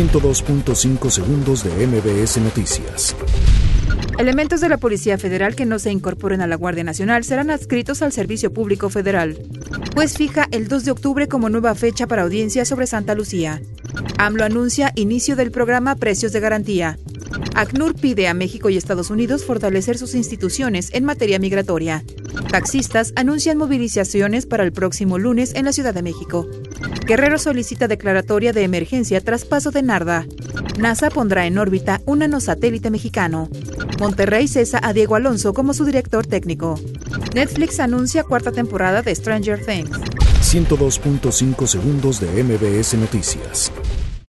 102.5 segundos de MBS Noticias. Elementos de la Policía Federal que no se incorporen a la Guardia Nacional serán adscritos al Servicio Público Federal. Pues fija el 2 de octubre como nueva fecha para audiencia sobre Santa Lucía. AMLO anuncia inicio del programa Precios de Garantía. ACNUR pide a México y Estados Unidos fortalecer sus instituciones en materia migratoria. Taxistas anuncian movilizaciones para el próximo lunes en la Ciudad de México. Guerrero solicita declaratoria de emergencia tras paso de Narda. NASA pondrá en órbita un nanosatélite mexicano. Monterrey cesa a Diego Alonso como su director técnico. Netflix anuncia cuarta temporada de Stranger Things. 102.5 segundos de MBS Noticias.